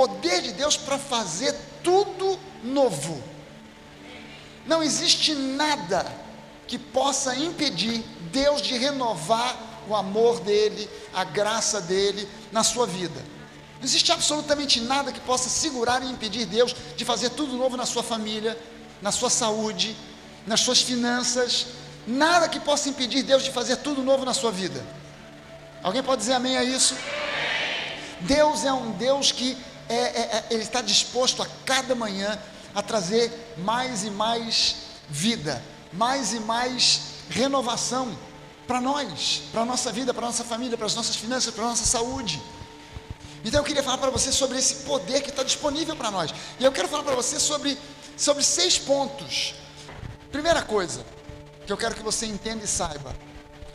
poder de Deus para fazer tudo novo. Não existe nada que possa impedir Deus de renovar o amor dele, a graça dele na sua vida. Não existe absolutamente nada que possa segurar e impedir Deus de fazer tudo novo na sua família, na sua saúde, nas suas finanças. Nada que possa impedir Deus de fazer tudo novo na sua vida. Alguém pode dizer amém a isso? Deus é um Deus que é, é, é, Ele está disposto a cada manhã a trazer mais e mais vida, mais e mais renovação para nós, para a nossa vida, para a nossa família, para as nossas finanças, para a nossa saúde. Então eu queria falar para você sobre esse poder que está disponível para nós. E eu quero falar para você sobre, sobre seis pontos. Primeira coisa que eu quero que você entenda e saiba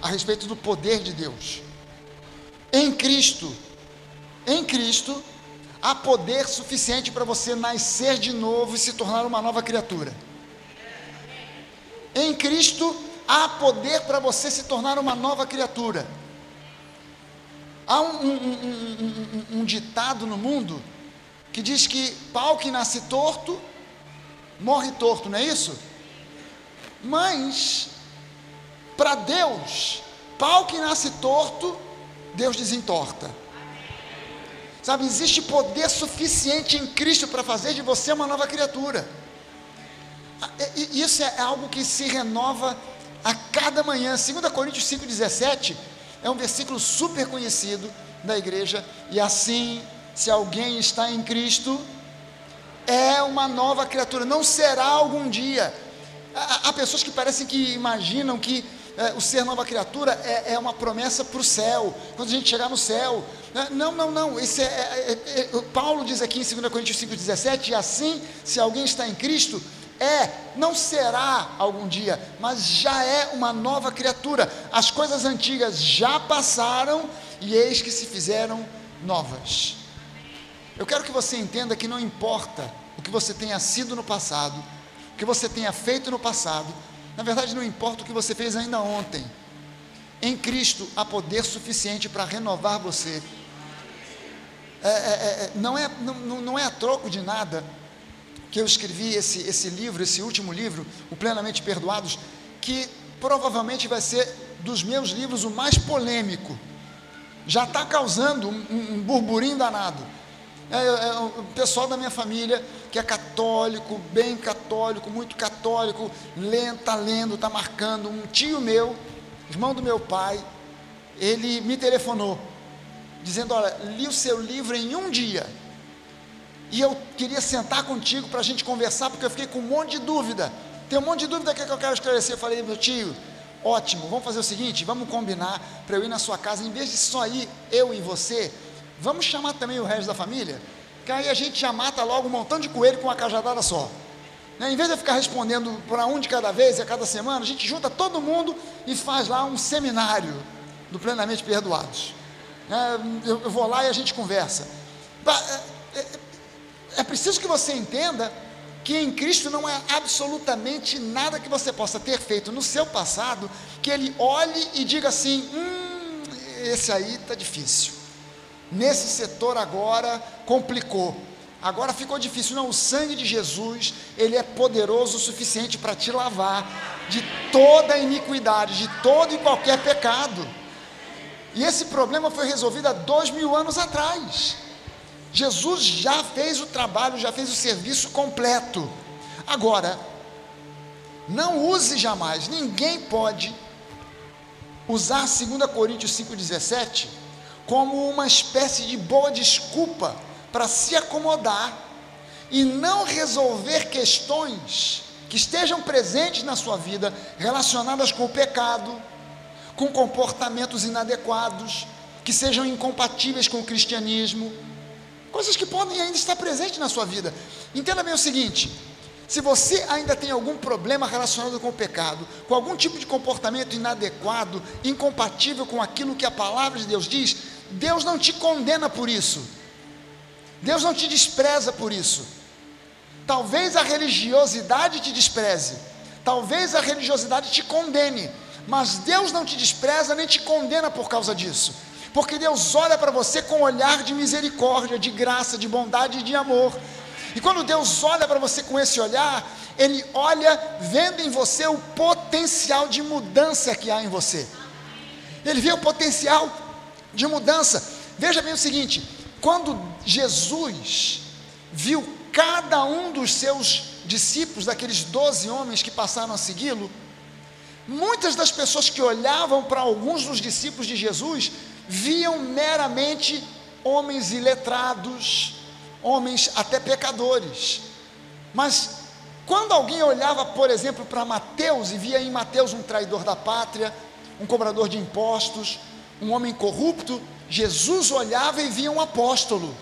a respeito do poder de Deus. Em Cristo, em Cristo, há poder suficiente para você nascer de novo e se tornar uma nova criatura. Em Cristo, há poder para você se tornar uma nova criatura. Há um, um, um, um, ditado no mundo que diz que pau que nasce torto, morre torto, não é isso? Mas, para Deus, pau que nasce torto, Deus desentorta. Sabe, existe poder suficiente em Cristo para fazer de você uma nova criatura. Isso é algo que se renova a cada manhã. 2 Coríntios 5,17 é um versículo super conhecido da igreja. E assim, se alguém está em Cristo, é uma nova criatura, não será algum dia. Há, há pessoas que parecem que imaginam que é, o ser nova criatura é, é uma promessa para o céu, quando a gente chegar no céu. Né? Não, não, não. Esse é, é, é, é Paulo diz aqui em 2 Coríntios 5,17: e assim, se alguém está em Cristo, é, não será algum dia, mas já é uma nova criatura. As coisas antigas já passaram e eis que se fizeram novas. Eu quero que você entenda que não importa o que você tenha sido no passado, o que você tenha feito no passado, na verdade não importa o que você fez ainda ontem. Em Cristo há poder suficiente para renovar você. É, é, é, não, é, não, não é a troco de nada que eu escrevi esse, esse livro, esse último livro, o Plenamente Perdoados, que provavelmente vai ser dos meus livros o mais polêmico. Já está causando um, um, burburinho danado. É, é, é, o pessoal da minha família, que é católico, bem católico, muito católico, está lendo, está marcando. Um tio meu, irmão do meu pai, ele me telefonou, dizendo: Olha, li o seu livro em um dia e eu queria sentar contigo para a gente conversar, porque eu fiquei com um monte de dúvida. Tem um monte de dúvida que eu quero esclarecer. Eu falei, meu tio, ótimo, vamos fazer o seguinte: vamos combinar para eu ir na sua casa, em vez de só ir eu e você, vamos chamar também o resto da família, que aí a gente já mata logo um montão de coelho com uma cajadada só. Né? Em vez de eu ficar respondendo para um de cada vez e a cada semana, a gente junta todo mundo e faz lá um seminário do Plenamente Perdoados. É, eu, eu vou lá e a gente conversa. É, é, é preciso que você entenda que em Cristo não há absolutamente nada que você possa ter feito no seu passado que ele olhe e diga assim: hum, esse aí está difícil. Nesse setor agora complicou. Agora ficou difícil. Não, o sangue de Jesus, ele é poderoso o suficiente para te lavar de toda iniquidade, de todo e qualquer pecado. E esse problema foi resolvido há dois mil anos atrás. Jesus já fez o trabalho, já fez o serviço completo. Agora, não use jamais, ninguém pode usar 2 Coríntios 5,17 como uma espécie de boa desculpa para se acomodar e não resolver questões que estejam presentes na sua vida relacionadas com o pecado, com comportamentos inadequados, que sejam incompatíveis com o cristianismo coisas que podem ainda estar presentes na sua vida. Entenda bem o seguinte: se você ainda tem algum problema relacionado com o pecado, com algum tipo de comportamento inadequado, incompatível com aquilo que a palavra de Deus diz, Deus não te condena por isso. Deus não te despreza por isso. Talvez a religiosidade te despreze, talvez a religiosidade te condene, Mas Deus não te despreza nem te condena por causa disso. Porque Deus olha para você com um olhar de misericórdia, de graça, de bondade e de amor. E quando Deus olha para você com esse olhar, Ele olha vendo em você o potencial de mudança que há em você. Ele vê o potencial de mudança. Veja bem o seguinte: quando Jesus viu cada um dos seus discípulos, daqueles doze homens que passaram a segui-lo, muitas das pessoas que olhavam para alguns dos discípulos de Jesus viam meramente homens iletrados, homens até pecadores. Mas quando alguém olhava, por exemplo, para Mateus e via em Mateus um traidor da pátria, um cobrador de impostos, um homem corrupto, Jesus olhava e via um apóstolo.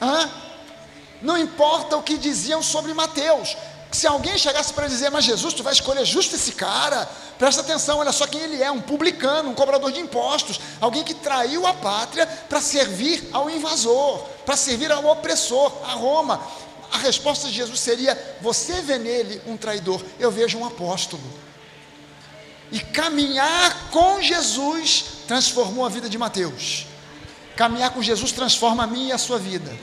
Hã? Não importa o que diziam sobre Mateus. Se alguém chegasse para dizer, mas Jesus, tu vai escolher justo esse cara, presta atenção, olha só quem ele é: um publicano, um cobrador de impostos, alguém que traiu a pátria para servir ao invasor, para servir ao opressor, a Roma. A resposta de Jesus seria: Você vê nele um traidor, eu vejo um apóstolo. E caminhar com Jesus transformou a vida de Mateus. Caminhar com Jesus transforma a minha e a sua vida.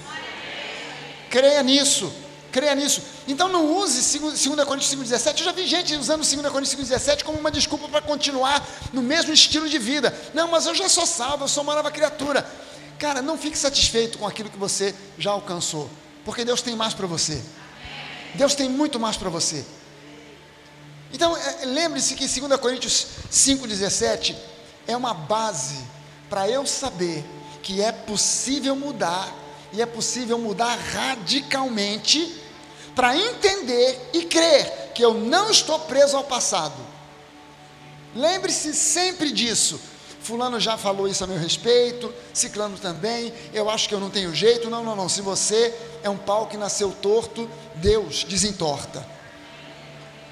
Creia nisso, creia nisso. Então não use 2 Coríntios 5,17. Eu já vi gente usando 2 Coríntios 5,17 como uma desculpa para continuar no mesmo estilo de vida. Não, mas eu já sou salvo, eu sou uma nova criatura. Cara, não fique satisfeito com aquilo que você já alcançou, porque Deus tem mais para você. Deus tem muito mais para você. Então, é, lembre-se que 2 Coríntios 5,17 é uma base para eu saber que é possível mudar, e é possível mudar radicalmente, para entender e crer que eu não estou preso ao passado. Lembre-se sempre disso. Fulano já falou isso a meu respeito, Ciclano também, eu acho que eu não tenho jeito. Não, não, não. Se você é um pau que nasceu torto, Deus desentorta.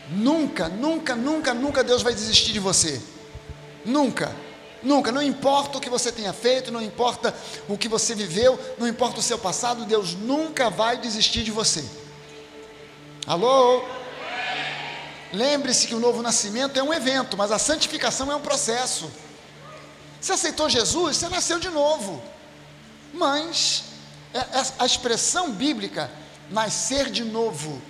Nunca, nunca, nunca, nunca Deus vai desistir de você. Nunca. Nunca, não importa o que você tenha feito, não importa o que você viveu, não importa o seu passado, Deus nunca vai desistir de você. Alô? Lembre-se que o novo nascimento é um evento, mas a santificação é um processo. Você aceitou Jesus, você nasceu de novo. Mas é, é, a expressão bíblica, nascer de novo,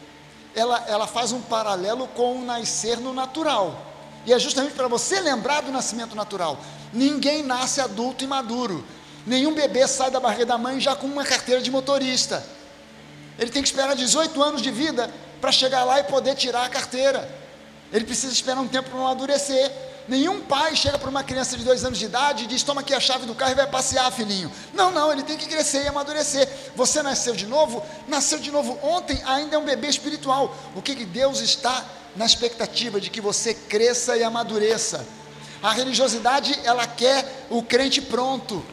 ela, ela faz um paralelo com o nascer no natural. E é justamente para você lembrar do nascimento natural. Ninguém nasce adulto e maduro. Nenhum bebê sai da barriga da mãe já com uma carteira de motorista. Ele tem que esperar 18 anos de vida para chegar lá e poder tirar a carteira. Ele precisa esperar um tempo para amadurecer. Nenhum pai chega para uma criança de dois anos de idade e diz: Toma aqui a chave do carro e vai passear, filhinho. Não, não, ele tem que crescer e amadurecer. Você nasceu de novo? Nasceu de novo ontem, ainda é um bebê espiritual. O que, que Deus está na expectativa de que você cresça e amadureça? A religiosidade, ela quer o crente pronto.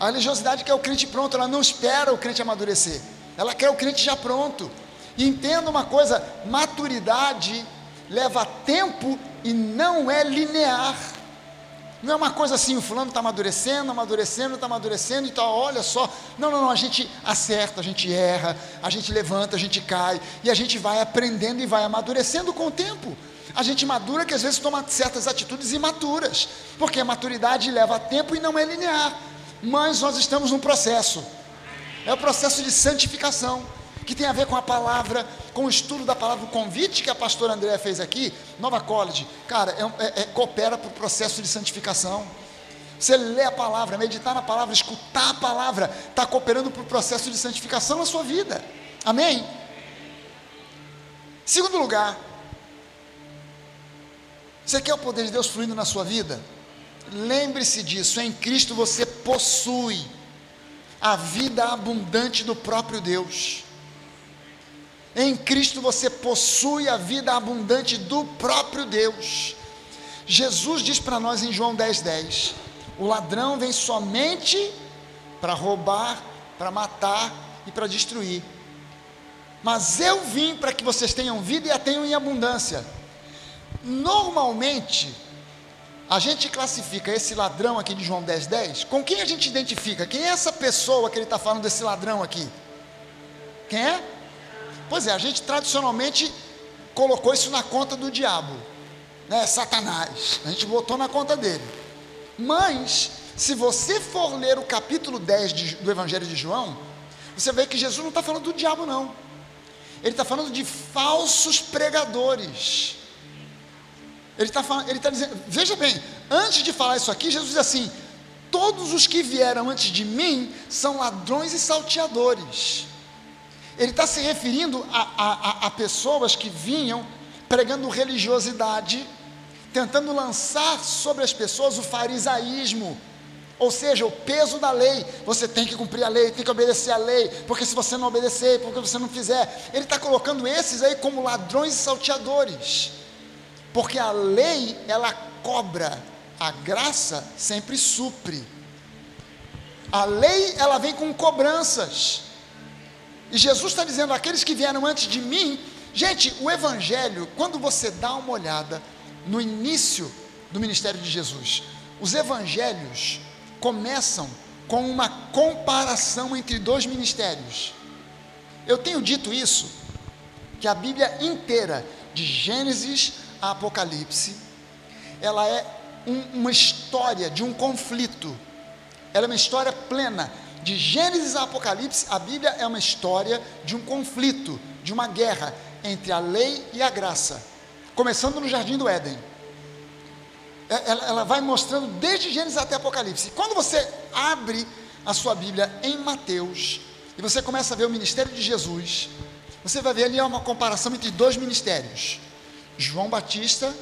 A religiosidade quer o crente pronto, ela não espera o crente amadurecer. Ela quer o crente já pronto. E entenda uma coisa: maturidade leva tempo e não é linear. Não é uma coisa assim, o fulano está amadurecendo, amadurecendo, está amadurecendo, então olha só. Não, não, não, a gente acerta, a gente erra, a gente levanta, a gente cai, e a gente vai aprendendo e vai amadurecendo com o tempo. A gente madura que às vezes toma certas atitudes imaturas, porque a maturidade leva tempo e não é linear. Mas nós estamos num processo. É o processo de santificação, que tem a ver com a palavra, com o estudo da palavra, o convite que a pastora Andréa fez aqui, Nova College, cara, é, é, é coopera para o processo de santificação. Você lê a palavra, meditar na palavra, escutar a palavra, está cooperando para o processo de santificação na sua vida. Amém? Segundo lugar, você quer o poder de Deus fluindo na sua vida? Lembre-se disso, em Cristo você possui a vida abundante do próprio Deus. Em Cristo você possui a vida abundante do próprio Deus. Jesus diz para nós em João 10,10: 10, o ladrão vem somente para roubar, para matar e para destruir. Mas eu vim para que vocês tenham vida e a tenham em abundância. Normalmente, a gente classifica esse ladrão aqui de João 10,10 10, com quem a gente identifica? Quem é essa pessoa que ele está falando desse ladrão aqui? Quem é? Pois é, a gente tradicionalmente colocou isso na conta do diabo. né, Satanás. A gente botou na conta dele. Mas, se você for ler o capítulo 10 de, do Evangelho de João, você vê que Jesus não está falando do diabo, não. Ele está falando de falsos pregadores. Ele está tá dizendo, veja bem, antes de falar isso aqui, Jesus diz assim: todos os que vieram antes de mim são ladrões e salteadores. Ele está se referindo a, a, a, pessoas que vinham pregando religiosidade, tentando lançar sobre as pessoas o farisaísmo, ou seja, o peso da lei. Você tem que cumprir a lei, tem que obedecer a lei, porque se você não obedecer, porque você não fizer, ele está colocando esses aí como ladrões e salteadores, porque a lei ela cobra, a graça sempre supre. A lei ela vem com cobranças. E Jesus está dizendo: aqueles que vieram antes de mim, gente, o Evangelho, quando você dá uma olhada no início do ministério de Jesus, os Evangelhos começam com uma comparação entre dois ministérios. Eu tenho dito isso, que a Bíblia inteira, de Gênesis a Apocalipse, ela é um, uma história de um conflito, ela é uma história plena de Gênesis a Apocalipse, a Bíblia é uma história de um conflito, de uma guerra entre a lei e a graça, começando no jardim do Éden. É, ela, ela vai mostrando desde Gênesis até Apocalipse. Quando você abre a sua Bíblia em Mateus e você começa a ver o ministério de Jesus, você vai ver ali uma comparação entre dois ministérios: João Batista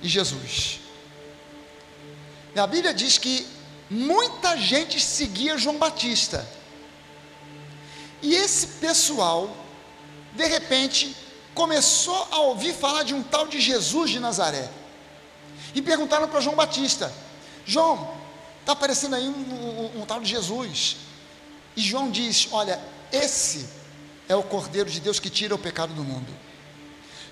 e Jesus. E a Bíblia diz que muita gente seguia João Batista. E esse pessoal, de repente, começou a ouvir falar de um tal de Jesus de Nazaré. E perguntaram para João Batista: João, está aparecendo aí um, um, um tal de Jesus. E João diz: Olha, esse é o Cordeiro de Deus que tira o pecado do mundo.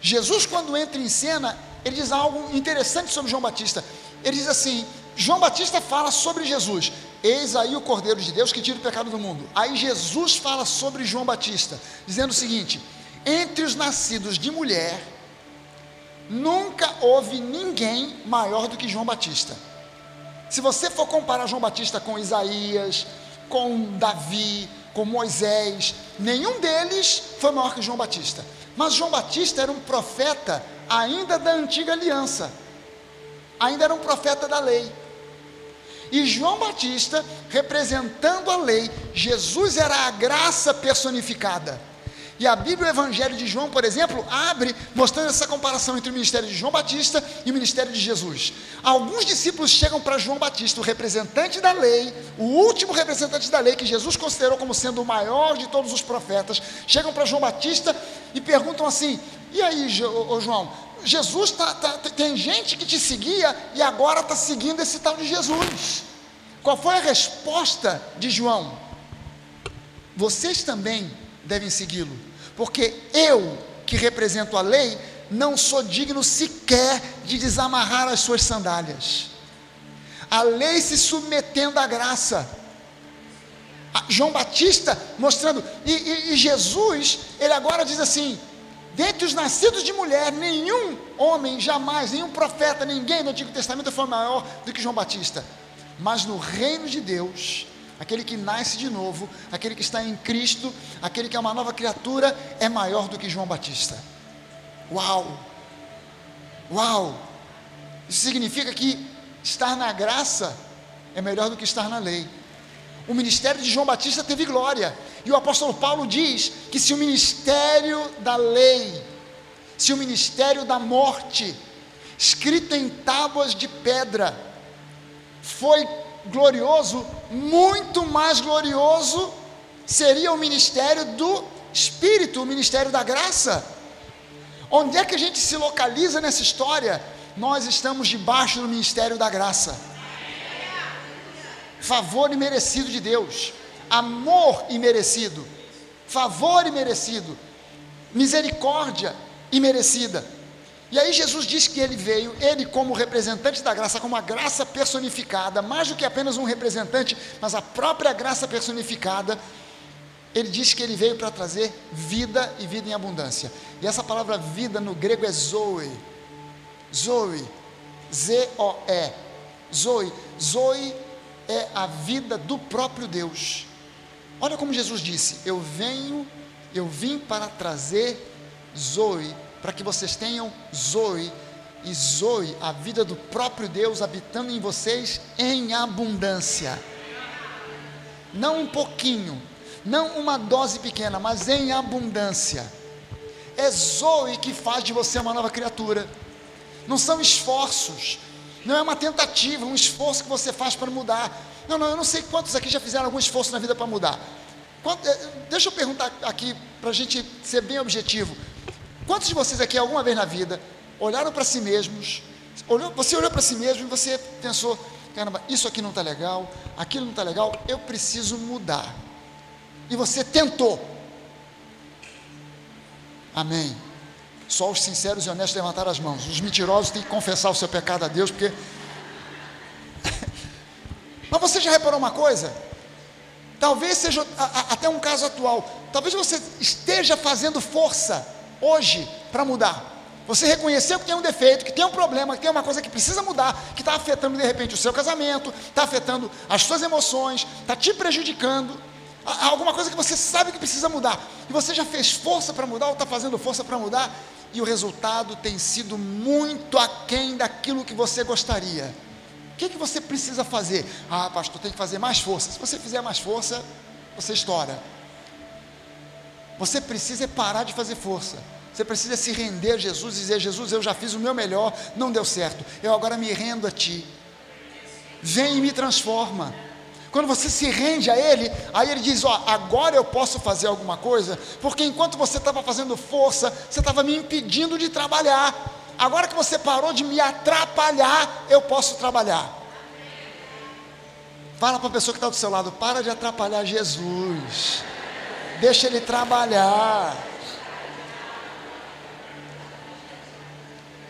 Jesus, quando entra em cena, ele diz algo interessante sobre João Batista. Ele diz assim: João Batista fala sobre Jesus. Eis aí o Cordeiro de Deus que tira o pecado do mundo. Aí Jesus fala sobre João Batista, dizendo o seguinte: entre os nascidos de mulher, nunca houve ninguém maior do que João Batista. Se você for comparar João Batista com Isaías, com Davi, com Moisés, nenhum deles foi maior que João Batista. Mas João Batista era um profeta ainda da antiga aliança, ainda era um profeta da lei. E João Batista, representando a lei, Jesus era a graça personificada. E a Bíblia, o Evangelho de João, por exemplo, abre mostrando essa comparação entre o ministério de João Batista e o ministério de Jesus. Alguns discípulos chegam para João Batista, o representante da lei, o último representante da lei, que Jesus considerou como sendo o maior de todos os profetas, chegam para João Batista e perguntam assim: E aí, João, Jesus tá, tá, tem gente que te seguia e agora está seguindo esse tal de Jesus. Qual foi a resposta de João? Vocês também devem segui-lo, porque eu, que represento a lei, não sou digno sequer de desamarrar as suas sandálias. A lei se submetendo à graça. João Batista mostrando, e, e, e Jesus, ele agora diz assim: dentre os nascidos de mulher, nenhum homem jamais, nenhum profeta, ninguém no Antigo Testamento foi maior do que João Batista. Mas no reino de Deus, aquele que nasce de novo, aquele que está em Cristo, aquele que é uma nova criatura, é maior do que João Batista. Uau! Uau! Isso significa que estar na graça é melhor do que estar na lei. O ministério de João Batista teve glória, e o apóstolo Paulo diz que se o ministério da lei, se o ministério da morte, escrito em tábuas de pedra, foi glorioso, muito mais glorioso seria o ministério do Espírito, o ministério da graça. Onde é que a gente se localiza nessa história? Nós estamos debaixo do ministério da graça. Favor imerecido de Deus amor imerecido, favor imerecido, misericórdia imerecida. E aí Jesus diz que ele veio, ele como representante da graça, como a graça personificada, mais do que apenas um representante, mas a própria graça personificada, ele diz que ele veio para trazer vida e vida em abundância. E essa palavra vida no grego é zoe. Zoe, Z-O-E, Zoe, Zoe é a vida do próprio Deus. Olha como Jesus disse: Eu venho, eu vim para trazer Zoe, para que vocês tenham Zoe, e Zoe, a vida do próprio Deus habitando em vocês em abundância. Não um pouquinho, não uma dose pequena, mas em abundância. É Zoe que faz de você uma nova criatura. Não são esforços, não é uma tentativa, um esforço que você faz para mudar. Não, não, eu não sei quantos aqui já fizeram algum esforço na vida para mudar. Quanto, eh, deixa eu perguntar aqui, para a gente ser bem objetivo. Quantos de vocês aqui, alguma vez na vida, olharam para si mesmos, olhou, você olhou para si mesmo e você pensou: caramba, isso aqui não está legal, aquilo não está legal, eu preciso mudar. E você tentou. Amém. Só os sinceros e honestos levantaram as mãos. Os mentirosos têm que confessar o seu pecado a Deus, porque mas você já reparou uma coisa? Talvez seja a, a, até um caso atual. Talvez você esteja fazendo força hoje para mudar. Você reconheceu que tem um defeito, que tem um problema, que tem uma coisa que precisa mudar, que está afetando de repente o seu casamento, está afetando as suas emoções, está te prejudicando. Há alguma coisa que você sabe que precisa mudar. E você já fez força para mudar ou está fazendo força para mudar, e o resultado tem sido muito aquém daquilo que você gostaria que, que você precisa fazer? Ah, pastor, tem que fazer mais força. Se você fizer mais força, você estoura. Você precisa parar de fazer força. Você precisa se render a Jesus e dizer: Jesus, eu já fiz o meu melhor, não deu certo. Eu agora me rendo a Ti. Vem e me transforma. Quando você se rende a Ele, aí Ele diz: Ó, agora eu posso fazer alguma coisa, porque enquanto você estava fazendo força, você estava me impedindo de trabalhar agora que você parou de me atrapalhar, eu posso trabalhar. Fala para a pessoa que está do seu lado, para de atrapalhar Jesus. Deixa ele trabalhar.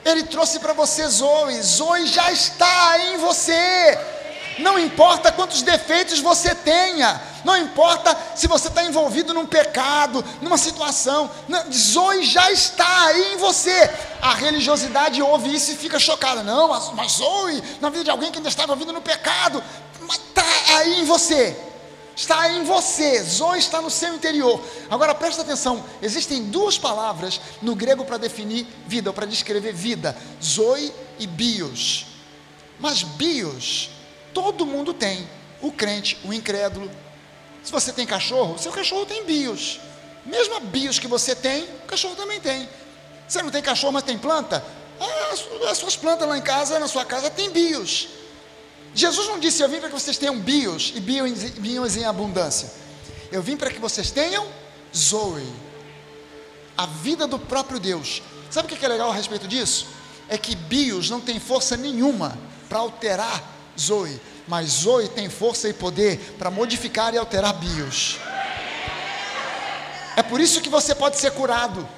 Ele trouxe para você Zoe. Zoe já está em você. Não importa quantos defeitos você tenha, não importa se você está envolvido num pecado, numa situação, Zoe já está aí em você. A religiosidade ouve isso e fica chocada. Não, mas, mas Zoe, na vida de alguém que ainda está envolvido no pecado, está aí em você. Está aí em você, Zoe está no seu interior. Agora presta atenção: existem duas palavras no grego para definir vida, ou para descrever vida: Zoe e bios. Mas bios Todo mundo tem. O crente, o incrédulo. Se você tem cachorro, seu cachorro tem bios. Mesmo a bios que você tem, o cachorro também tem. Você não tem cachorro, mas tem planta? Ah, as suas plantas lá em casa, na sua casa, tem bios. Jesus não disse: Eu vim para que vocês tenham bios e bios em abundância. Eu vim para que vocês tenham Zoe, a vida do próprio Deus. Sabe o que é legal a respeito disso? É que bios não tem força nenhuma para alterar Zoe, mas Zoe tem força e poder para modificar e alterar bios. É por isso que você pode ser curado,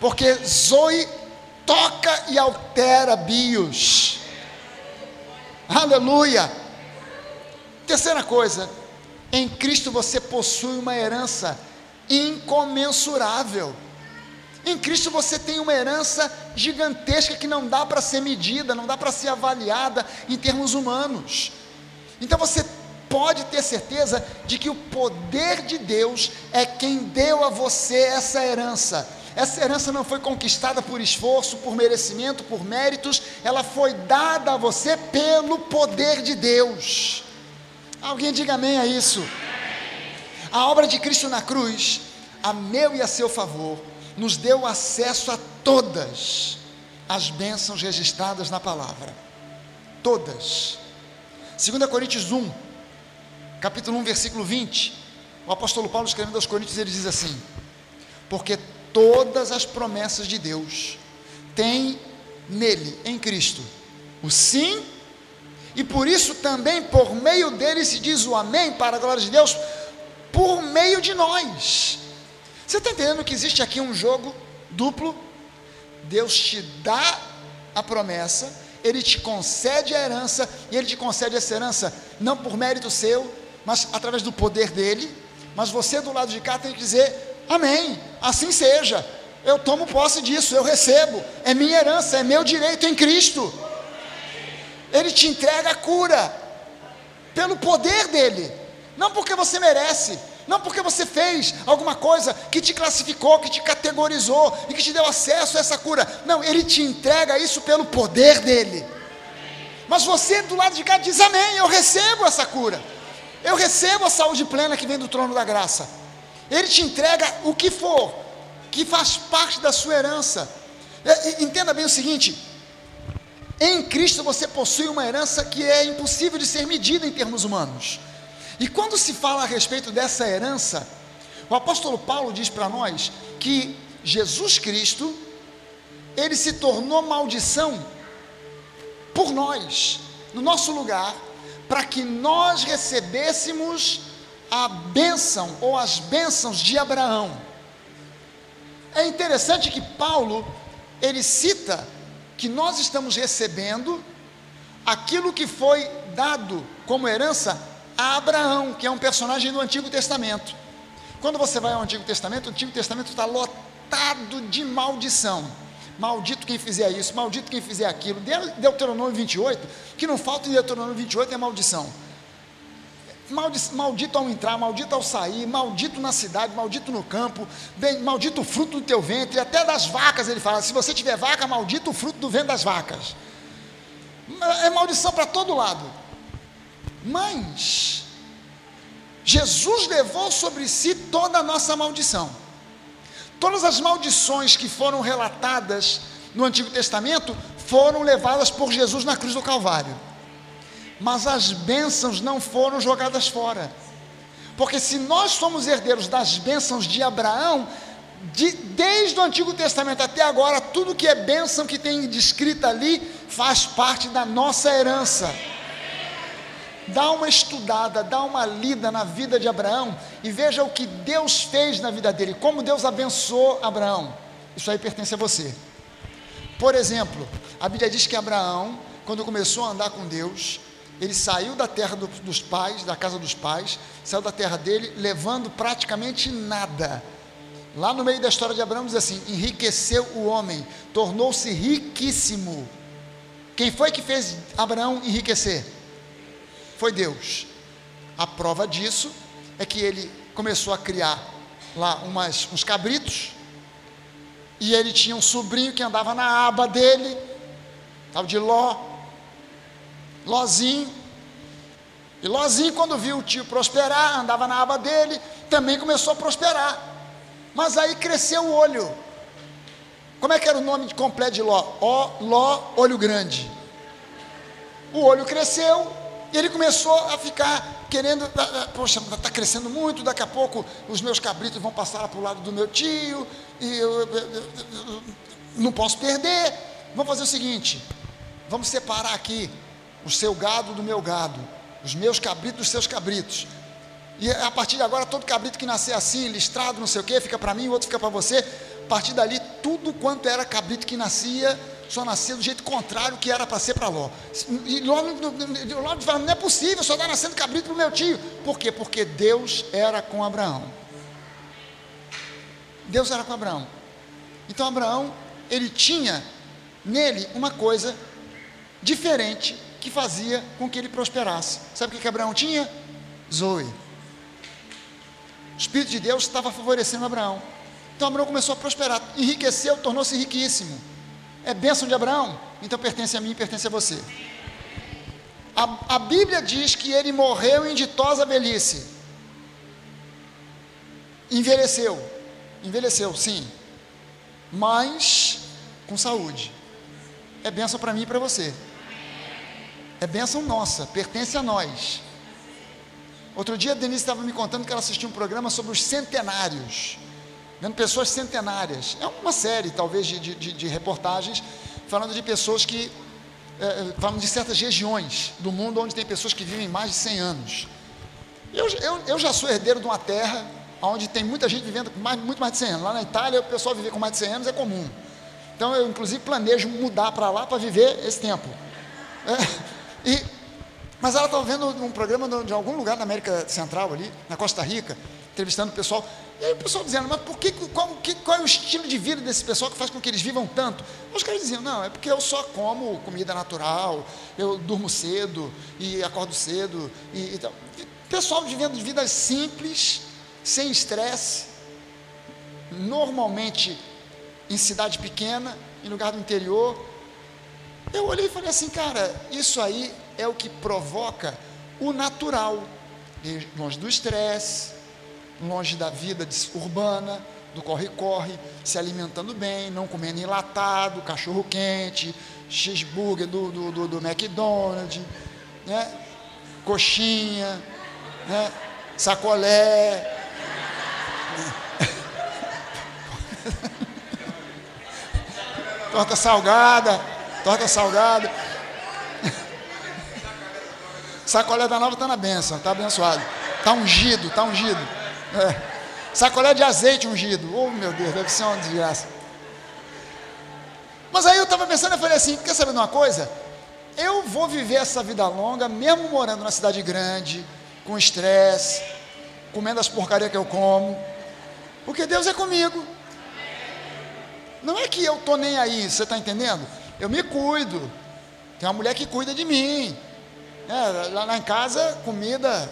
porque Zoe toca e altera bios. Aleluia! Terceira coisa, em Cristo você possui uma herança incomensurável. Em Cristo você tem uma herança gigantesca que não dá para ser medida, não dá para ser avaliada em termos humanos. Então você pode ter certeza de que o poder de Deus é quem deu a você essa herança. Essa herança não foi conquistada por esforço, por merecimento, por méritos, ela foi dada a você pelo poder de Deus. Alguém diga amém a isso. A obra de Cristo na cruz, a meu e a seu favor, nos deu acesso a todas as bênçãos registradas na palavra. Todas. 2 Coríntios 1, capítulo 1, versículo 20. O apóstolo Paulo escrevendo aos Coríntios, ele diz assim: Porque todas as promessas de Deus têm nele, em Cristo, o sim, e por isso também por meio dele se diz o amém para a glória de Deus, por meio de nós. Você está entendendo que existe aqui um jogo duplo? Deus te dá a promessa, Ele te concede a herança, e Ele te concede essa herança não por mérito seu, mas através do poder dele. Mas você do lado de cá tem que dizer: Amém, assim seja. eu tomo posse disso, eu recebo, é minha herança, é meu direito em Cristo. Ele te entrega a cura, pelo poder dele, não porque você merece, não porque você fez alguma coisa que te classificou, que te categorizou e que te deu acesso a essa cura. Não, ele te entrega isso pelo poder dele. Mas você do lado de cá diz: Amém, eu recebo essa cura. Eu recebo a saúde plena que vem do trono da graça. Ele te entrega o que for, que faz parte da sua herança. É, entenda bem o seguinte: em Cristo você possui uma herança que é impossível de ser medida em termos humanos. E quando se fala a respeito dessa herança, o apóstolo Paulo diz para nós que Jesus Cristo, ele se tornou maldição por nós, no nosso lugar, para que nós recebêssemos a bênção ou as bênçãos de Abraão. É interessante que Paulo, ele cita que nós estamos recebendo aquilo que foi dado como herança a Abraão, que é um personagem do Antigo Testamento. Quando você vai ao Antigo Testamento, o Antigo Testamento está lotado de maldição maldito quem fizer isso, maldito quem fizer aquilo. Deuteronômio 28, que não falta em Deuteronômio 28 é maldição. Maldito ao entrar, maldito ao sair, maldito na cidade, maldito no campo, bem, maldito o fruto do teu ventre, até das vacas ele fala: se você tiver vaca, maldito o fruto do ventre das vacas. É maldição para todo lado. Mas Jesus levou sobre si toda a nossa maldição. Todas as maldições que foram relatadas no Antigo Testamento foram levadas por Jesus na cruz do Calvário. Mas as bênçãos não foram jogadas fora. Porque se nós somos herdeiros das bênçãos de Abraão, de, desde o Antigo Testamento até agora, tudo que é bênção que tem descrita ali faz parte da nossa herança dá uma estudada, dá uma lida na vida de Abraão e veja o que Deus fez na vida dele, como Deus abençoou Abraão. Isso aí pertence a você. Por exemplo, a Bíblia diz que Abraão, quando começou a andar com Deus, ele saiu da terra do, dos pais, da casa dos pais, saiu da terra dele, levando praticamente nada. Lá no meio da história de Abraão diz assim: enriqueceu o homem, tornou-se riquíssimo. Quem foi que fez Abraão enriquecer? Foi Deus. A prova disso é que ele começou a criar lá umas, uns cabritos, e ele tinha um sobrinho que andava na aba dele, tal de Ló, Lózinho. E Lózinho, quando viu o tio prosperar, andava na aba dele, também começou a prosperar. Mas aí cresceu o olho. Como é que era o nome completo de Ló? Ó, Ló, olho grande. O olho cresceu, e ele começou a ficar querendo, ah, ah, poxa, está crescendo muito, daqui a pouco os meus cabritos vão passar para o lado do meu tio, e eu, eu, eu, eu, não posso perder. Vamos fazer o seguinte: vamos separar aqui o seu gado do meu gado, os meus cabritos dos seus cabritos. E a partir de agora, todo cabrito que nascer assim, listrado, não sei o que, fica para mim, o outro fica para você. A partir dali, tudo quanto era cabrito que nascia, só nasceu do jeito contrário que era para ser para Ló. E Ló, Ló fala, não é possível, só está nascendo cabrito para o meu tio. Por quê? Porque Deus era com Abraão. Deus era com Abraão. Então Abraão, ele tinha nele uma coisa diferente que fazia com que ele prosperasse. Sabe o que, que Abraão tinha? Zoe. O Espírito de Deus estava favorecendo Abraão. Então Abraão começou a prosperar, enriqueceu, tornou-se riquíssimo é bênção de Abraão, então pertence a mim e pertence a você. A, a Bíblia diz que ele morreu em ditosa velhice. Envelheceu. Envelheceu, sim. Mas com saúde. É bênção para mim e para você. É bênção nossa, pertence a nós. Outro dia a Denise estava me contando que ela assistiu um programa sobre os centenários vendo pessoas centenárias. É uma série, talvez, de, de, de reportagens falando de pessoas que. É, falando de certas regiões do mundo onde tem pessoas que vivem mais de 100 anos. Eu, eu, eu já sou herdeiro de uma terra onde tem muita gente vivendo com mais, muito mais de 100 anos. Lá na Itália, o pessoal viver com mais de 100 anos é comum. Então, eu, inclusive, planejo mudar para lá para viver esse tempo. É, e, mas ela estava vendo um programa de algum lugar na América Central ali, na Costa Rica, entrevistando o pessoal E aí o pessoal dizendo, mas por que, qual, que, qual é o estilo de vida desse pessoal que faz com que eles vivam tanto? Os caras diziam, não, é porque eu só como comida natural, eu durmo cedo e acordo cedo e, e tal. Pessoal vivendo vidas simples, sem estresse, normalmente em cidade pequena, em lugar do interior. Eu olhei e falei assim, cara, isso aí é o que provoca o natural, longe do estresse, longe da vida urbana, do corre-corre, se alimentando bem, não comendo enlatado, cachorro quente, cheeseburger do, do, do, do McDonald's, né? coxinha, né? sacolé. torta salgada, torta salgada. Sacolé da nova está na benção, está abençoado. Está ungido, está ungido. É. Sacolé de azeite ungido. Oh meu Deus, deve ser uma desgraça. Mas aí eu estava pensando, eu falei assim, quer saber de uma coisa? Eu vou viver essa vida longa, mesmo morando na cidade grande, com estresse, comendo as porcarias que eu como, porque Deus é comigo. Não é que eu estou nem aí, você está entendendo? Eu me cuido. Tem uma mulher que cuida de mim. É, lá, lá em casa, comida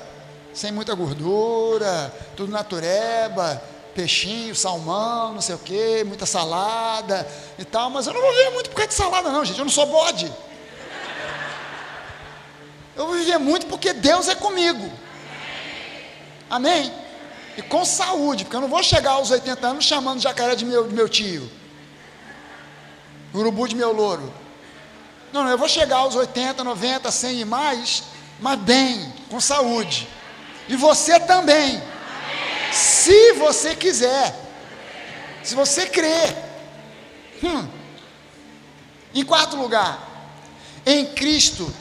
sem muita gordura, tudo natureba, peixinho, salmão, não sei o que, muita salada e tal, mas eu não vou viver muito por causa de salada, não, gente. Eu não sou bode. Eu vou viver muito porque Deus é comigo. Amém? E com saúde, porque eu não vou chegar aos 80 anos chamando jacaré de meu, de meu tio, urubu de meu louro. Não, não, eu vou chegar aos 80, 90, 100 e mais, mas bem, com saúde. E você também. Se você quiser. Se você crer. Hum. Em quarto lugar, em Cristo,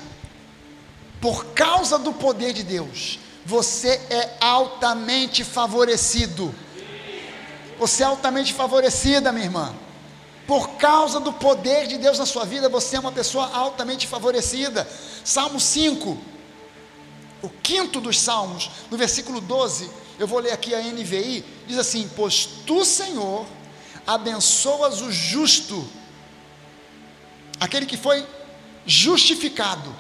por causa do poder de Deus, você é altamente favorecido. Você é altamente favorecida, minha irmã. Por causa do poder de Deus na sua vida, você é uma pessoa altamente favorecida. Salmo 5, o quinto dos Salmos, no versículo 12, eu vou ler aqui a NVI, diz assim: Pois tu, Senhor, abençoas o justo, aquele que foi justificado,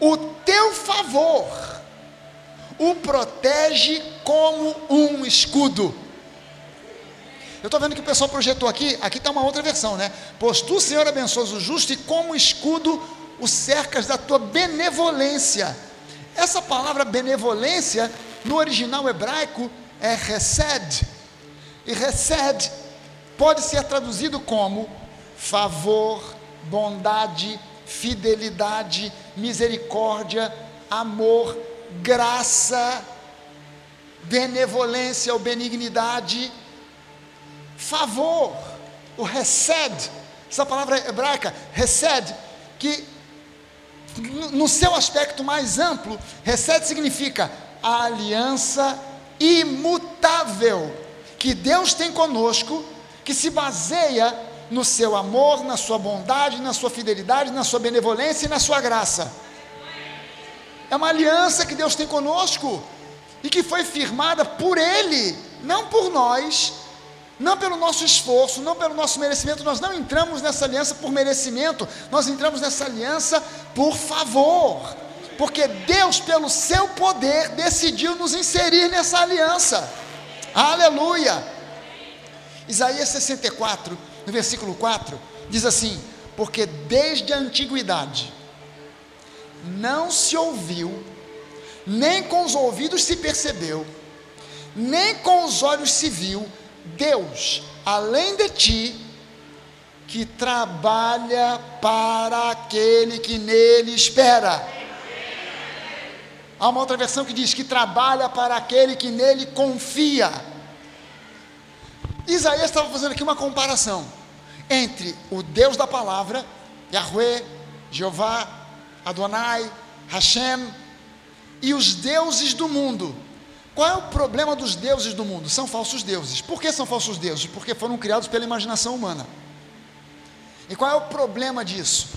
o teu favor o protege como um escudo. Eu estou vendo que o pessoal projetou aqui, aqui está uma outra versão, né? Pois tu, Senhor, abençoas o justo e como escudo o cercas da tua benevolência. Essa palavra benevolência, no original hebraico, é resed. E resed pode ser traduzido como favor, bondade, fidelidade, misericórdia, amor, graça, benevolência ou benignidade, favor, o resed, essa palavra hebraica, resed, que no seu aspecto mais amplo, resed significa a aliança imutável que Deus tem conosco, que se baseia no seu amor, na sua bondade, na sua fidelidade, na sua benevolência e na sua graça. É uma aliança que Deus tem conosco e que foi firmada por Ele, não por nós, não pelo nosso esforço, não pelo nosso merecimento. Nós não entramos nessa aliança por merecimento, nós entramos nessa aliança por favor, porque Deus, pelo seu poder, decidiu nos inserir nessa aliança. Aleluia! Isaías 64, no versículo 4, diz assim: Porque desde a antiguidade, não se ouviu, nem com os ouvidos se percebeu, nem com os olhos se viu, Deus, além de ti, que trabalha para aquele que nele espera. Há uma outra versão que diz que trabalha para aquele que nele confia. Isaías estava fazendo aqui uma comparação entre o Deus da palavra, Yahweh, Jeová, Adonai, Hashem, e os deuses do mundo. Qual é o problema dos deuses do mundo? São falsos deuses. Por que são falsos deuses? Porque foram criados pela imaginação humana. E qual é o problema disso?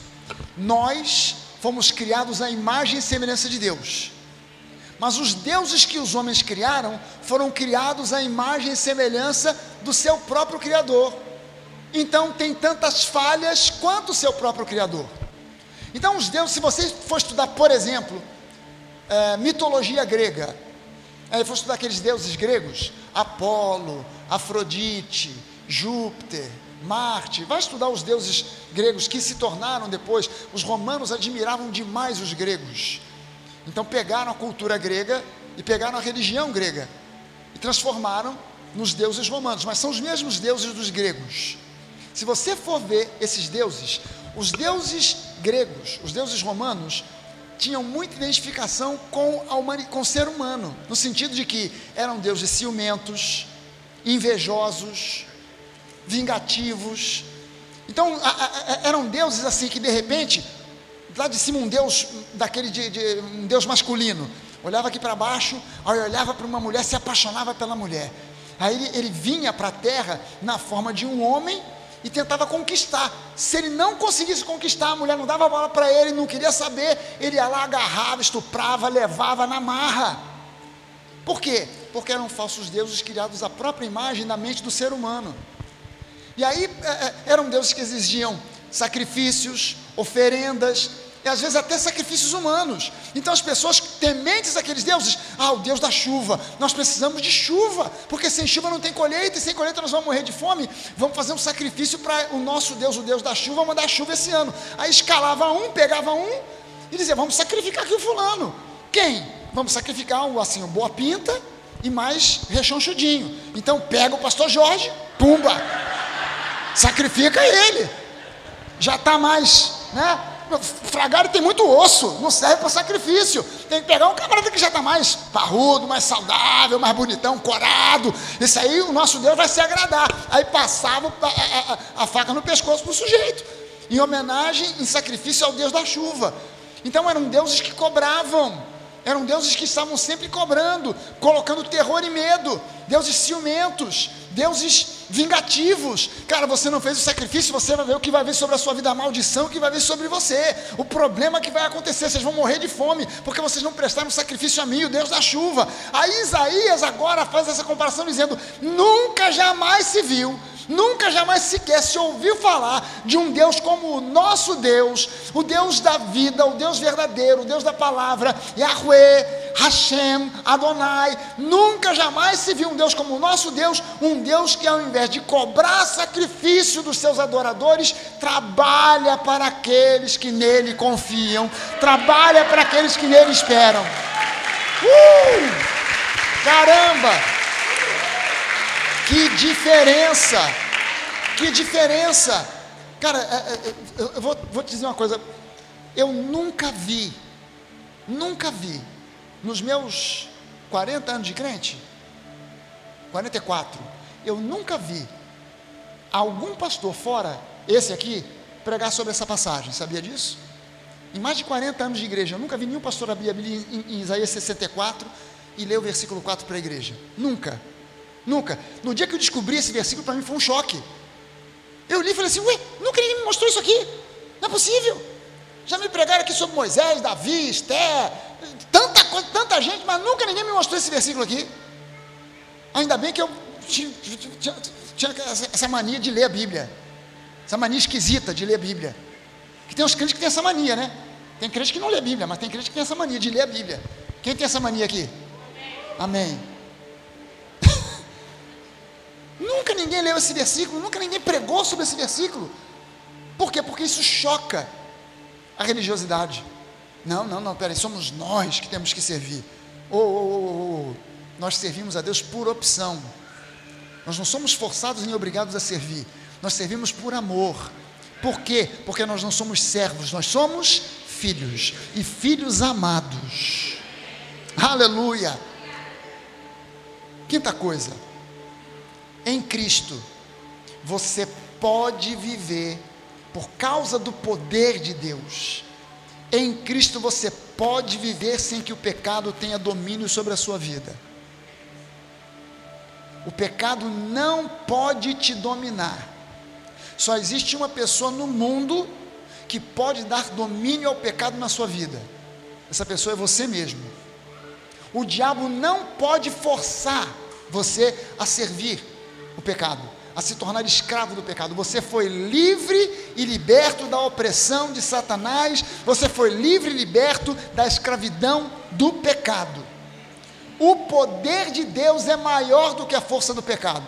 Nós fomos criados à imagem e semelhança de Deus. Mas os deuses que os homens criaram foram criados à imagem e semelhança do seu próprio Criador. Então tem tantas falhas quanto o seu próprio Criador. Então os deuses, se você for estudar, por exemplo, é, mitologia grega, aí for estudar aqueles deuses gregos, Apolo, Afrodite, Júpiter, Marte, vai estudar os deuses gregos que se tornaram depois, os romanos admiravam demais os gregos. Então pegaram a cultura grega e pegaram a religião grega e transformaram nos deuses romanos, mas são os mesmos deuses dos gregos. Se você for ver esses deuses, os deuses gregos, os deuses romanos, tinham muita identificação com, a com o ser humano, no sentido de que eram deuses ciumentos, invejosos, vingativos. Então, a, a, eram deuses assim que de repente, lá de cima um deus daquele de, de um deus masculino, olhava aqui para baixo, aí olhava para uma mulher, se apaixonava pela mulher. Aí ele, ele vinha para a terra na forma de um homem e tentava conquistar. Se ele não conseguisse conquistar, a mulher não dava bola para ele, não queria saber, ele ia lá, agarrava, estuprava, levava na marra. Por quê? Porque eram falsos deuses criados à própria imagem na mente do ser humano. E aí é, é, eram deuses que exigiam sacrifícios, oferendas, e às vezes até sacrifícios humanos. Então as pessoas tementes àqueles deuses, ah, o Deus da chuva, nós precisamos de chuva, porque sem chuva não tem colheita, e sem colheita nós vamos morrer de fome. Vamos fazer um sacrifício para o nosso Deus, o Deus da chuva, mandar chuva esse ano. Aí escalava um, pegava um e dizia: Vamos sacrificar aqui o fulano. Quem? Vamos sacrificar o assim, o Boa Pinta e mais rechonchudinho. Então pega o pastor Jorge, pumba, sacrifica ele. Já está mais, né? Fragari tem muito osso, não serve para sacrifício. Tem que pegar um camarada que já está mais parrudo, mais saudável, mais bonitão, corado. Isso aí o nosso Deus vai se agradar. Aí passava a, a, a, a faca no pescoço do sujeito, em homenagem, em sacrifício ao Deus da chuva. Então eram deuses que cobravam. Eram deuses que estavam sempre cobrando, colocando terror e medo, deuses ciumentos, deuses vingativos. Cara, você não fez o sacrifício, você vai ver o que vai vir sobre a sua vida, a maldição que vai vir sobre você, o problema que vai acontecer, vocês vão morrer de fome, porque vocês não prestaram sacrifício a mim, o Deus da chuva. Aí Isaías agora faz essa comparação dizendo: nunca jamais se viu Nunca jamais sequer se ouviu falar de um Deus como o nosso Deus, o Deus da vida, o Deus verdadeiro, o Deus da palavra, Yahweh, Hashem, Adonai. Nunca jamais se viu um Deus como o nosso Deus, um Deus que ao invés de cobrar sacrifício dos seus adoradores, trabalha para aqueles que nele confiam, trabalha para aqueles que nele esperam. Uh! Caramba! Que diferença! Que diferença! Cara, é, é, é, eu vou, vou te dizer uma coisa. Eu nunca vi, nunca vi, nos meus 40 anos de crente, 44, eu nunca vi algum pastor fora, esse aqui, pregar sobre essa passagem, sabia disso? Em mais de 40 anos de igreja, eu nunca vi nenhum pastor abrir a Bíblia em, Isaías 64 e ler o versículo 4 para a igreja. Nunca. Nunca. No dia que eu descobri esse versículo, para mim foi um choque. Eu li e falei assim: ué, nunca ninguém me mostrou isso aqui. Não é possível. Já me pregaram aqui sobre Moisés, Davi, Esther, tanta, tanta gente, mas nunca ninguém me mostrou esse versículo aqui. Ainda bem que eu tinha, tinha, essa mania de ler a Bíblia. Essa mania esquisita de ler a Bíblia. Que tem uns crentes que tem essa mania, né? Tem crente que não lê a Bíblia, mas tem crente que tem essa mania de ler a Bíblia. Quem tem essa mania aqui? Amém. Nunca ninguém leu esse versículo, nunca ninguém pregou sobre esse versículo. Por quê? Porque isso choca a religiosidade. Não, não, não, peraí, somos nós que temos que servir. Oh, oh, oh, oh, nós servimos a Deus por opção. Nós não somos forçados nem obrigados a servir. Nós servimos por amor. Por quê? Porque nós não somos servos, nós somos filhos e filhos amados. Aleluia. Quinta coisa em Cristo, você pode viver por causa do poder de Deus. Em Cristo você pode viver sem que o pecado tenha domínio sobre a sua vida. O pecado não pode te dominar. Só existe uma pessoa no mundo que pode dar domínio ao pecado na sua vida. Essa pessoa é você mesmo. O diabo não pode forçar você a servir o pecado, a se tornar escravo do pecado. Você foi livre e liberto da opressão de Satanás, você foi livre e liberto da escravidão do pecado. O poder de Deus é maior do que a força do pecado.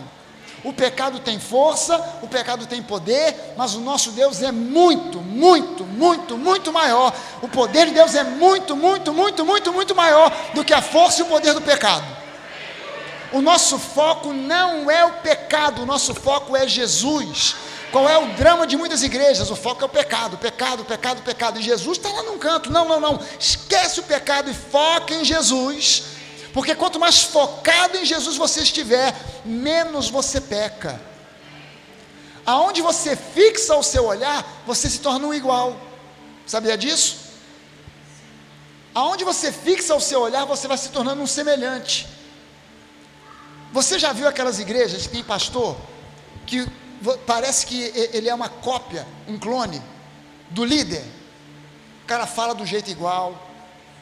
O pecado tem força, o pecado tem poder, mas o nosso Deus é muito, muito, muito, muito maior. O poder de Deus é muito, muito, muito, muito, muito maior do que a força e o poder do pecado. O nosso foco não é o pecado, o nosso foco é Jesus. Qual é o drama de muitas igrejas? O foco é o pecado, pecado, pecado, pecado. E Jesus está lá num canto. Não, não, não. Esquece o pecado e foca em Jesus porque quanto mais focado em Jesus você estiver, menos você peca. Aonde você fixa o seu olhar, você se torna um igual. Sabia disso? Aonde você fixa o seu olhar, você vai se tornando um semelhante. Você já viu aquelas igrejas que tem pastor que parece que ele é uma cópia, um clone do líder? O cara fala do jeito igual,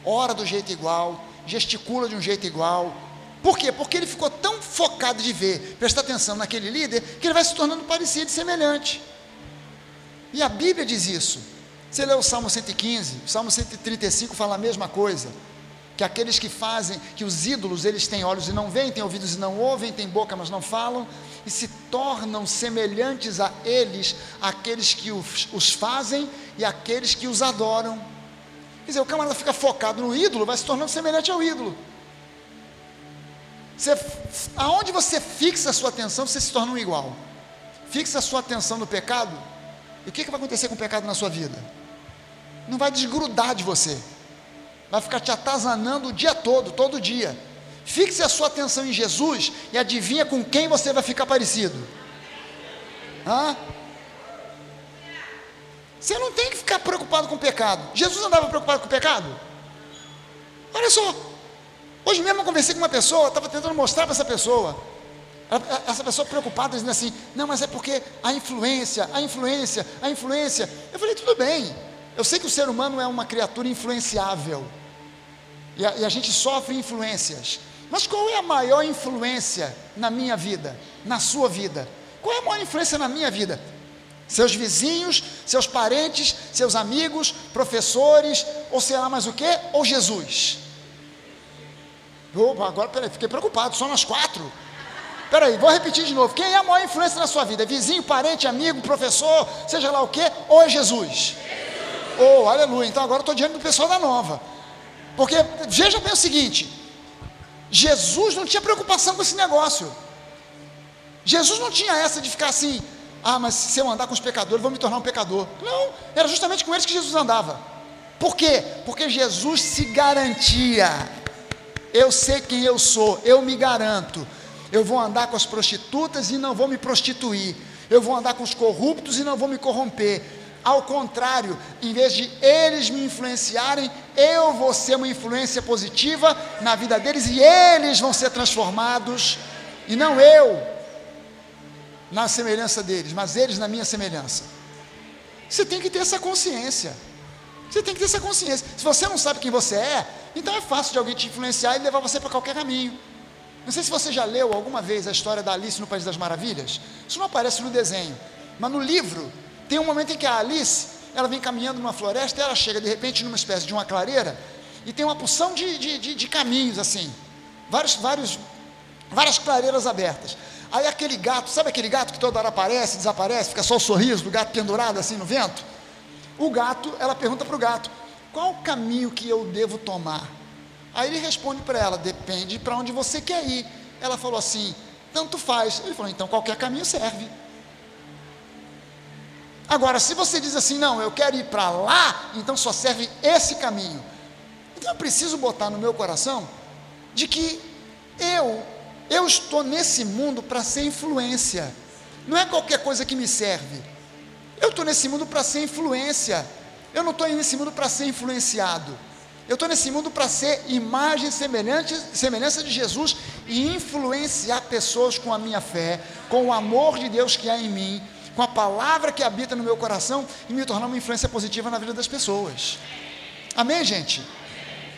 ora do jeito igual, gesticula de um jeito igual. Por quê? Porque ele ficou tão focado de ver, prestar atenção naquele líder, que ele vai se tornando parecido e semelhante. E a Bíblia diz isso. Você lê o Salmo 115, o Salmo 135 fala a mesma coisa. Que aqueles que fazem, que os ídolos, eles têm olhos e não veem, têm ouvidos e não ouvem, têm boca, mas não falam, e se tornam semelhantes a eles, aqueles que os, os fazem e aqueles que os adoram. Quer dizer, o camarada fica focado no ídolo, vai se tornando semelhante ao ídolo. Você, aonde você fixa a sua atenção, você se torna um igual. Fixa a sua atenção no pecado, e o que, que vai acontecer com o pecado na sua vida? Não vai desgrudar de você, vai ficar te atazanando o dia todo, todo dia. Fixe a sua atenção em Jesus e adivinha com quem você vai ficar parecido. Hã? Você não tem que ficar preocupado com o pecado. Jesus andava preocupado com o pecado? Olha só. Hoje mesmo eu conversei com uma pessoa, estava tentando mostrar para essa pessoa. Essa pessoa preocupada, dizendo assim: não, mas é porque a influência, a influência, a influência. Eu falei: tudo bem. Eu sei que o ser humano é uma criatura influenciável. E a, e a gente sofre influências. Mas qual é a maior influência na minha vida, na sua vida? Qual é a maior influência na minha vida? Seus vizinhos, seus parentes, seus amigos, professores, ou sei lá mais o que, ou Jesus. Opa, agora peraí, fiquei preocupado, só nós quatro. Peraí, vou repetir de novo. Quem é a maior influência na sua vida? Vizinho, parente, amigo, professor, seja lá o que, ou é Jesus? Jesus. Oh, aleluia. Então agora estou diante do pessoal da nova. Porque veja bem o seguinte: Jesus não tinha preocupação com esse negócio. Jesus não tinha essa de ficar assim, ah, mas se eu andar com os pecadores, vou me tornar um pecador. Não, era justamente com eles que Jesus andava. Por quê? Porque Jesus se garantia. Eu sei quem eu sou, eu me garanto. Eu vou andar com as prostitutas e não vou me prostituir. Eu vou andar com os corruptos e não vou me corromper. Ao contrário, em vez de eles me influenciarem, eu vou ser uma influência positiva na vida deles e eles vão ser transformados, e não eu na semelhança deles, mas eles na minha semelhança. Você tem que ter essa consciência. Você tem que ter essa consciência. Se você não sabe quem você é, então é fácil de alguém te influenciar e levar você para qualquer caminho. Não sei se você já leu alguma vez a história da Alice no País das Maravilhas. Isso não aparece no desenho, mas no livro tem um momento em que a Alice ela vem caminhando numa floresta e ela chega de repente numa espécie de uma clareira e tem uma porção de, de, de, de caminhos assim, vários, vários, várias clareiras abertas. Aí aquele gato, sabe aquele gato que toda hora aparece, desaparece, fica só o sorriso do gato pendurado assim no vento? O gato, ela pergunta para o gato: qual o caminho que eu devo tomar? Aí ele responde para ela: depende para onde você quer ir. Ela falou assim: tanto faz. Ele falou: então qualquer caminho serve. Agora, se você diz assim, não, eu quero ir para lá, então só serve esse caminho. Então eu preciso botar no meu coração de que eu eu estou nesse mundo para ser influência. Não é qualquer coisa que me serve. Eu estou nesse mundo para ser influência. Eu não estou nesse mundo para ser influenciado. Eu estou nesse mundo para ser imagem semelhante, semelhança de Jesus e influenciar pessoas com a minha fé, com o amor de Deus que há em mim, com a palavra que habita no meu coração e me tornar uma influência positiva na vida das pessoas. Amém, gente?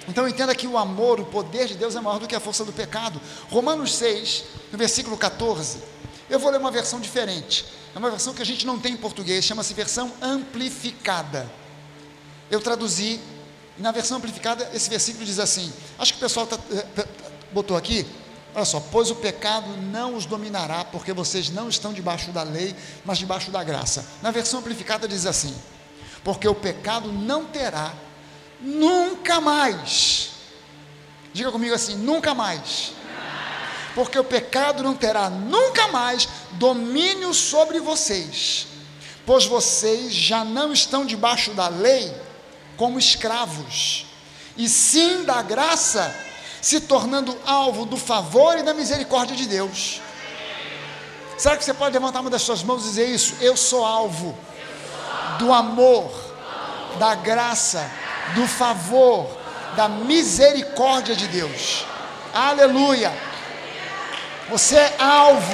Então entenda que o amor, o poder de Deus é maior do que a força do pecado. Romanos 6, no versículo 14. Eu vou ler uma versão diferente. É uma versão que a gente não tem em português, chama-se versão amplificada. Eu traduzi, e na versão amplificada, esse versículo diz assim: acho que o pessoal tá, eh, botou aqui, olha só, pois o pecado não os dominará, porque vocês não estão debaixo da lei, mas debaixo da graça. Na versão amplificada diz assim: porque o pecado não terá nunca mais. Diga comigo assim: nunca mais. Porque o pecado não terá nunca mais domínio sobre vocês, pois vocês já não estão debaixo da lei como escravos, e sim da graça, se tornando alvo do favor e da misericórdia de Deus. Será que você pode levantar uma das suas mãos e dizer isso? Eu sou alvo do amor, da graça do favor, da misericórdia de Deus. Aleluia! Você é alvo.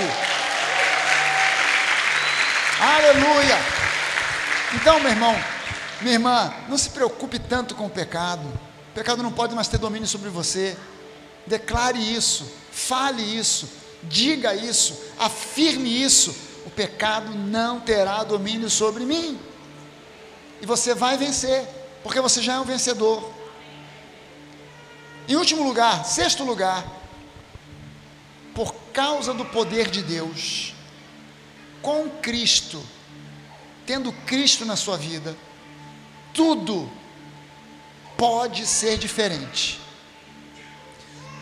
Aleluia! Então, meu irmão, minha irmã, não se preocupe tanto com o pecado. O pecado não pode mais ter domínio sobre você. Declare isso, fale isso, diga isso, afirme isso. O pecado não terá domínio sobre mim. E você vai vencer porque você já é um vencedor. Em último lugar, sexto lugar, por causa do poder de Deus, com Cristo, tendo Cristo na sua vida, tudo pode ser diferente.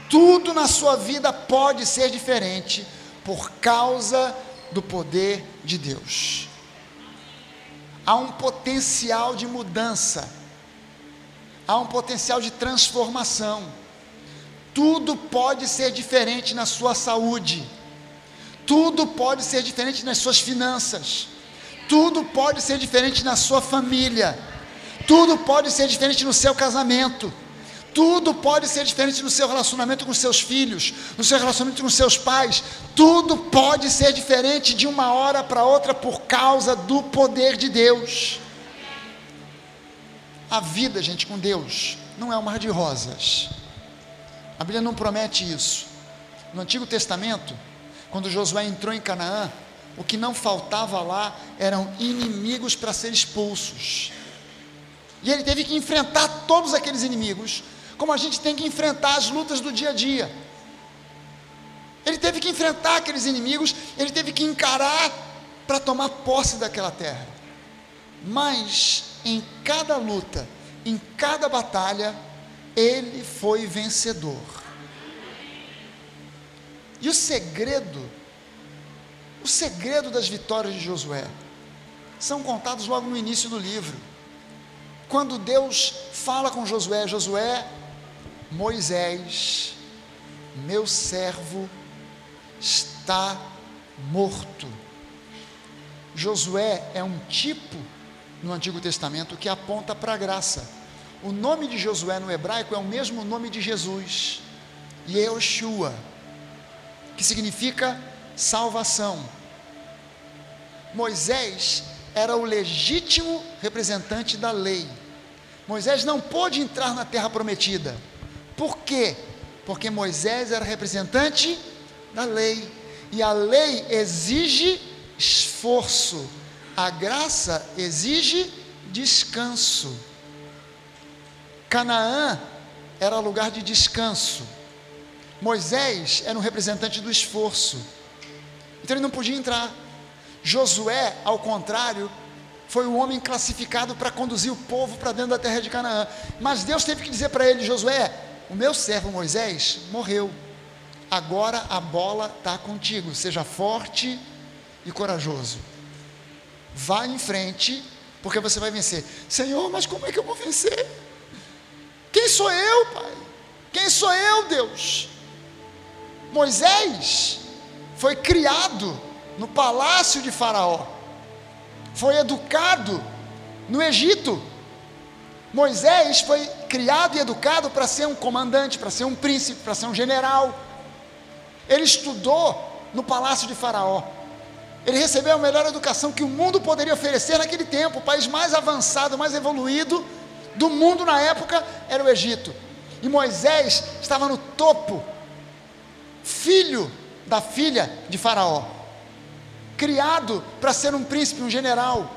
Tudo na sua vida pode ser diferente por causa do poder de Deus. Há um potencial de mudança há um potencial de transformação. Tudo pode ser diferente na sua saúde, tudo pode ser diferente nas suas finanças, tudo pode ser diferente na sua família, tudo pode ser diferente no seu casamento. Tudo pode ser diferente no seu relacionamento com seus filhos, no seu relacionamento com seus pais. Tudo pode ser diferente de uma hora para outra por causa do poder de Deus. A vida, gente, com Deus não é um mar de rosas. A Bíblia não promete isso. No Antigo Testamento, quando Josué entrou em Canaã, o que não faltava lá eram inimigos para ser expulsos. E ele teve que enfrentar todos aqueles inimigos, como a gente tem que enfrentar as lutas do dia a dia. Ele teve que enfrentar aqueles inimigos, ele teve que encarar para tomar posse daquela terra. Mas em cada luta, em cada batalha, ele foi vencedor. E o segredo, o segredo das vitórias de Josué, são contados logo no início do livro. Quando Deus fala com Josué, Josué, Moisés, meu servo, está morto. Josué é um tipo no Antigo Testamento que aponta para a graça. O nome de Josué no hebraico é o mesmo nome de Jesus, Yehoshua, que significa salvação. Moisés era o legítimo representante da lei. Moisés não pôde entrar na terra prometida. Por quê? Porque Moisés era representante da lei. E a lei exige esforço, a graça exige descanso. Canaã era lugar de descanso. Moisés era um representante do esforço. Então ele não podia entrar. Josué, ao contrário, foi o homem classificado para conduzir o povo para dentro da terra de Canaã. Mas Deus teve que dizer para ele: Josué, o meu servo Moisés morreu. Agora a bola está contigo. Seja forte e corajoso. Vá em frente, porque você vai vencer. Senhor, mas como é que eu vou vencer? Quem sou eu, Pai? Quem sou eu, Deus? Moisés foi criado no palácio de Faraó, foi educado no Egito. Moisés foi criado e educado para ser um comandante, para ser um príncipe, para ser um general. Ele estudou no palácio de Faraó. Ele recebeu a melhor educação que o mundo poderia oferecer naquele tempo. O país mais avançado, mais evoluído do mundo na época era o Egito. E Moisés estava no topo, filho da filha de Faraó, criado para ser um príncipe, um general.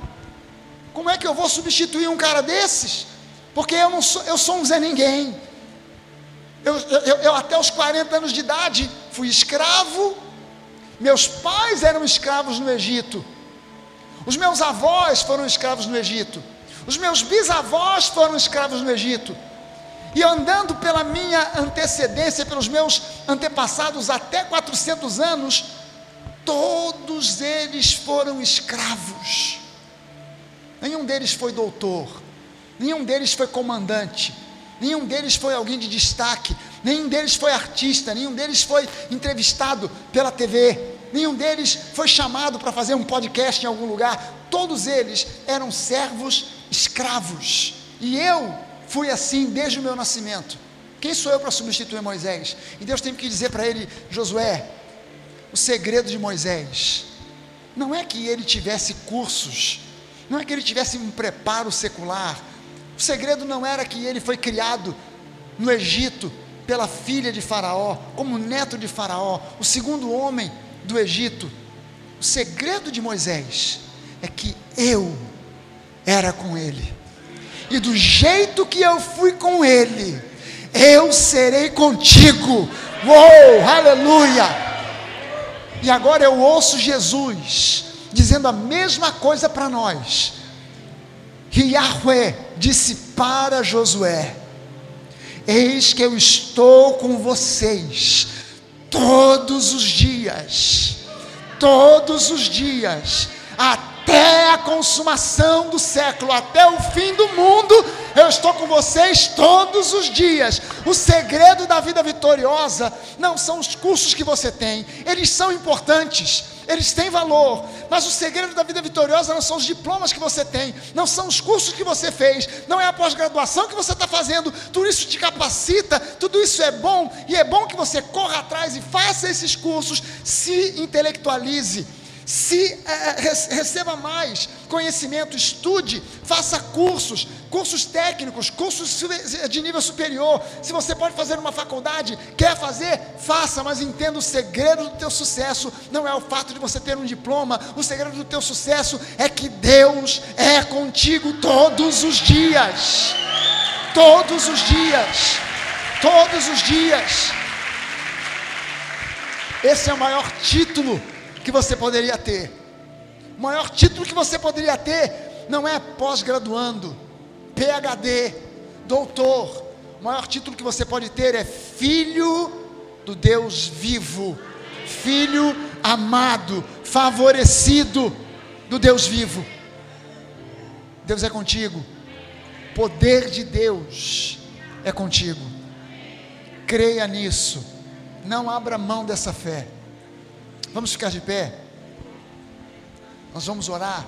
Como é que eu vou substituir um cara desses? Porque eu não sou, eu sou um Zé Ninguém. Eu, eu, eu, até os 40 anos de idade fui escravo, meus pais eram escravos no Egito, os meus avós foram escravos no Egito, os meus bisavós foram escravos no Egito, e andando pela minha antecedência, pelos meus antepassados até 400 anos, todos eles foram escravos, nenhum deles foi doutor, nenhum deles foi comandante, nenhum deles foi alguém de destaque, nenhum deles foi artista, nenhum deles foi entrevistado pela TV, nenhum deles foi chamado para fazer um podcast em algum lugar, todos eles eram servos escravos, e eu fui assim desde o meu nascimento. Quem sou eu para substituir Moisés? E Deus tem que dizer para ele, Josué, o segredo de Moisés não é que ele tivesse cursos, não é que ele tivesse um preparo secular, o segredo não era que ele foi criado no Egito pela filha de Faraó, como neto de Faraó, o segundo homem do Egito. O segredo de Moisés é que eu era com ele, e do jeito que eu fui com ele, eu serei contigo. Uou, aleluia! E agora eu ouço Jesus dizendo a mesma coisa para nós Yahweh disse para Josué: Eis que eu estou com vocês todos os dias, todos os dias, até a consumação do século, até o fim do mundo, eu estou com vocês todos os dias. O segredo da vida vitoriosa não são os cursos que você tem, eles são importantes eles têm valor, mas o segredo da vida vitoriosa não são os diplomas que você tem, não são os cursos que você fez, não é a pós-graduação que você está fazendo, tudo isso te capacita, tudo isso é bom, e é bom que você corra atrás e faça esses cursos, se intelectualize se é, receba mais conhecimento, estude, faça cursos, cursos técnicos, cursos de nível superior. Se você pode fazer uma faculdade, quer fazer, faça, mas entenda o segredo do teu sucesso não é o fato de você ter um diploma, o segredo do teu sucesso é que Deus é contigo todos os dias. Todos os dias. Todos os dias. Esse é o maior título que você poderia ter. O maior título que você poderia ter não é pós-graduando, PhD, doutor. O maior título que você pode ter é filho do Deus vivo, filho amado, favorecido do Deus vivo. Deus é contigo. Poder de Deus é contigo. Creia nisso. Não abra mão dessa fé. Vamos ficar de pé. Nós vamos orar.